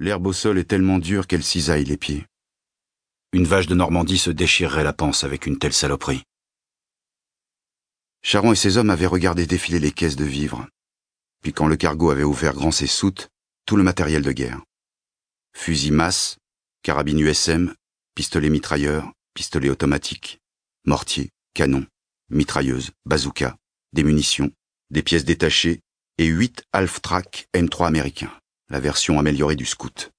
L'herbe au sol est tellement dure qu'elle cisaille les pieds. Une vache de Normandie se déchirerait la panse avec une telle saloperie. Charon et ses hommes avaient regardé défiler les caisses de vivres. Puis quand le cargo avait ouvert grand ses soutes, tout le matériel de guerre. Fusils masse, carabines USM, pistolets mitrailleurs, pistolets automatiques, mortiers, canons, mitrailleuses, bazookas, des munitions, des pièces détachées et huit Half-Track M3 américains, la version améliorée du Scout.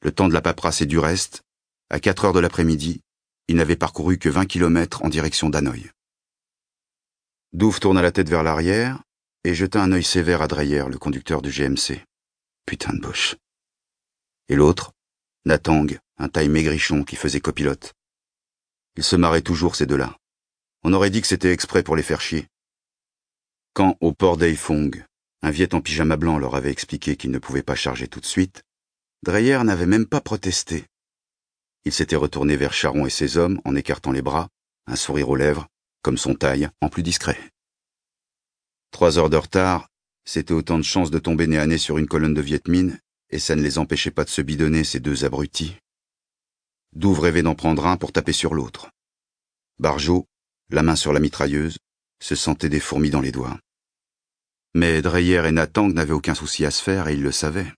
Le temps de la paperasse et du reste, à 4 heures de l'après-midi, il n'avait parcouru que 20 kilomètres en direction d'Hanoï. Douve tourna la tête vers l'arrière et jeta un œil sévère à Dreyer, le conducteur du GMC. Putain de Bosch. Et l'autre, Natang, un taille maigrichon qui faisait copilote. Ils se marraient toujours, ces deux-là. On aurait dit que c'était exprès pour les faire chier. Quand, au port d'Eifong, un Viet en pyjama blanc leur avait expliqué qu'il ne pouvait pas charger tout de suite, Dreyer n'avait même pas protesté. Il s'était retourné vers Charon et ses hommes en écartant les bras, un sourire aux lèvres, comme son taille, en plus discret. Trois heures de retard, c'était autant de chances de tomber nez à nez sur une colonne de Viet Minh, et ça ne les empêchait pas de se bidonner, ces deux abrutis. Douve rêvait d'en prendre un pour taper sur l'autre. Barjot, la main sur la mitrailleuse, se sentait des fourmis dans les doigts. Mais Dreyer et Natang n'avaient aucun souci à se faire et ils le savaient.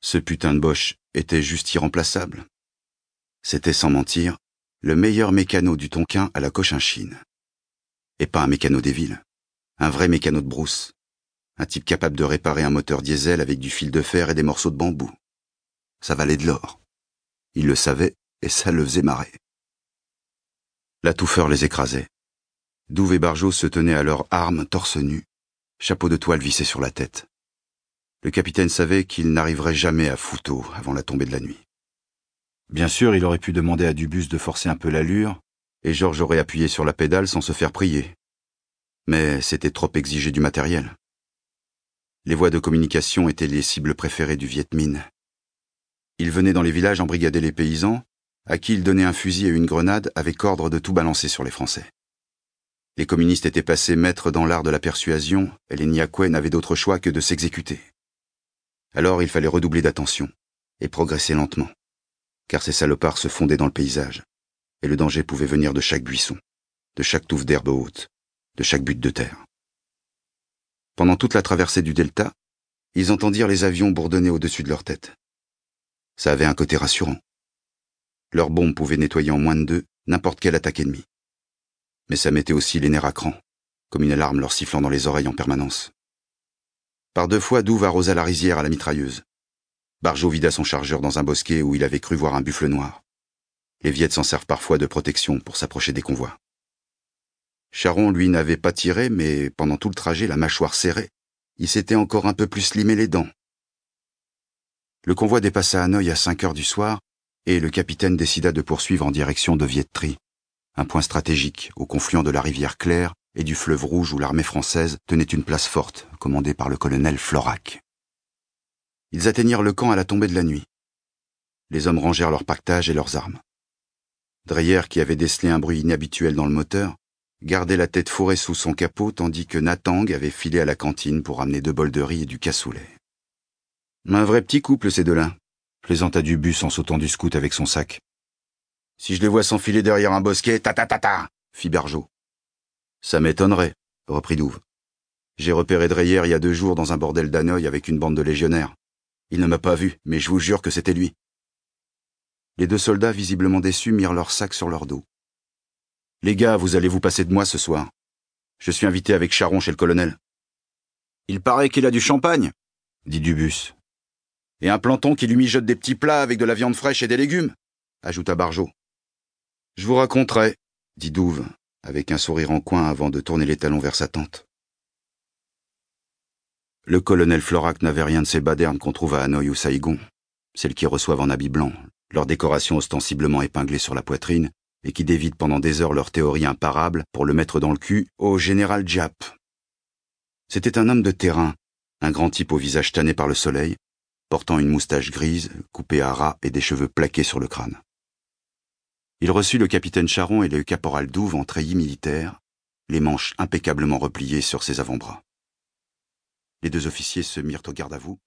Ce putain de Bosch était juste irremplaçable. C'était sans mentir le meilleur mécano du Tonkin à la Cochinchine. Et pas un mécano des villes, un vrai mécano de brousse, un type capable de réparer un moteur diesel avec du fil de fer et des morceaux de bambou. Ça valait de l'or. Il le savait et ça le faisait marrer. La touffeur les écrasait. Douve et Barjot se tenaient à leurs armes torse nu, chapeau de toile vissé sur la tête. Le capitaine savait qu'il n'arriverait jamais à Fouteau avant la tombée de la nuit. Bien sûr, il aurait pu demander à Dubus de forcer un peu l'allure, et Georges aurait appuyé sur la pédale sans se faire prier. Mais c'était trop exigé du matériel. Les voies de communication étaient les cibles préférées du Viet Minh. Il venait dans les villages embrigader les paysans, à qui il donnait un fusil et une grenade avec ordre de tout balancer sur les Français. Les communistes étaient passés maîtres dans l'art de la persuasion, et les Niakouais n'avaient d'autre choix que de s'exécuter. Alors il fallait redoubler d'attention, et progresser lentement, car ces salopards se fondaient dans le paysage, et le danger pouvait venir de chaque buisson, de chaque touffe d'herbe haute, de chaque butte de terre. Pendant toute la traversée du delta, ils entendirent les avions bourdonner au-dessus de leur tête. Ça avait un côté rassurant. Leurs bombes pouvaient nettoyer en moins de deux n'importe quelle attaque ennemie mais ça mettait aussi les nerfs à cran, comme une alarme leur sifflant dans les oreilles en permanence. Par deux fois, Douve arrosa la rizière à la mitrailleuse. Barjot vida son chargeur dans un bosquet où il avait cru voir un buffle noir. Les Viettes s'en servent parfois de protection pour s'approcher des convois. Charon, lui, n'avait pas tiré, mais pendant tout le trajet, la mâchoire serrée, il s'était encore un peu plus limé les dents. Le convoi dépassa Hanoï à cinq heures du soir, et le capitaine décida de poursuivre en direction de Vietri un point stratégique au confluent de la rivière Claire et du fleuve Rouge où l'armée française tenait une place forte, commandée par le colonel Florac. Ils atteignirent le camp à la tombée de la nuit. Les hommes rangèrent leurs pactages et leurs armes. Dreyer, qui avait décelé un bruit inhabituel dans le moteur, gardait la tête fourrée sous son capot tandis que Natang avait filé à la cantine pour amener deux bols de riz et du cassoulet. Un vrai petit couple, ces deux-là, plaisanta Dubus en sautant du scout avec son sac. Si je les vois s'enfiler derrière un bosquet, ta ta ta ta, fit Bergeau. Ça m'étonnerait, reprit Douve. J'ai repéré Dreyer il y a deux jours dans un bordel d'Hanoï avec une bande de légionnaires. Il ne m'a pas vu, mais je vous jure que c'était lui. Les deux soldats, visiblement déçus, mirent leurs sacs sur leur dos. Les gars, vous allez vous passer de moi ce soir. Je suis invité avec Charon chez le colonel. Il paraît qu'il a du champagne, dit Dubus. Et un planton qui lui mijote des petits plats avec de la viande fraîche et des légumes, ajouta Barjot. Je vous raconterai, dit Douve, avec un sourire en coin avant de tourner les talons vers sa tante. Le colonel Florac n'avait rien de ces badernes qu'on trouve à Hanoï ou Saïgon, celles qui reçoivent en habit blanc, leur décoration ostensiblement épinglée sur la poitrine, et qui dévident pendant des heures leur théorie imparable pour le mettre dans le cul au général Diap. C'était un homme de terrain, un grand type au visage tanné par le soleil, portant une moustache grise, coupée à ras et des cheveux plaqués sur le crâne. Il reçut le capitaine Charon et le caporal Douve en treillis militaire, les manches impeccablement repliées sur ses avant-bras. Les deux officiers se mirent au garde à vous,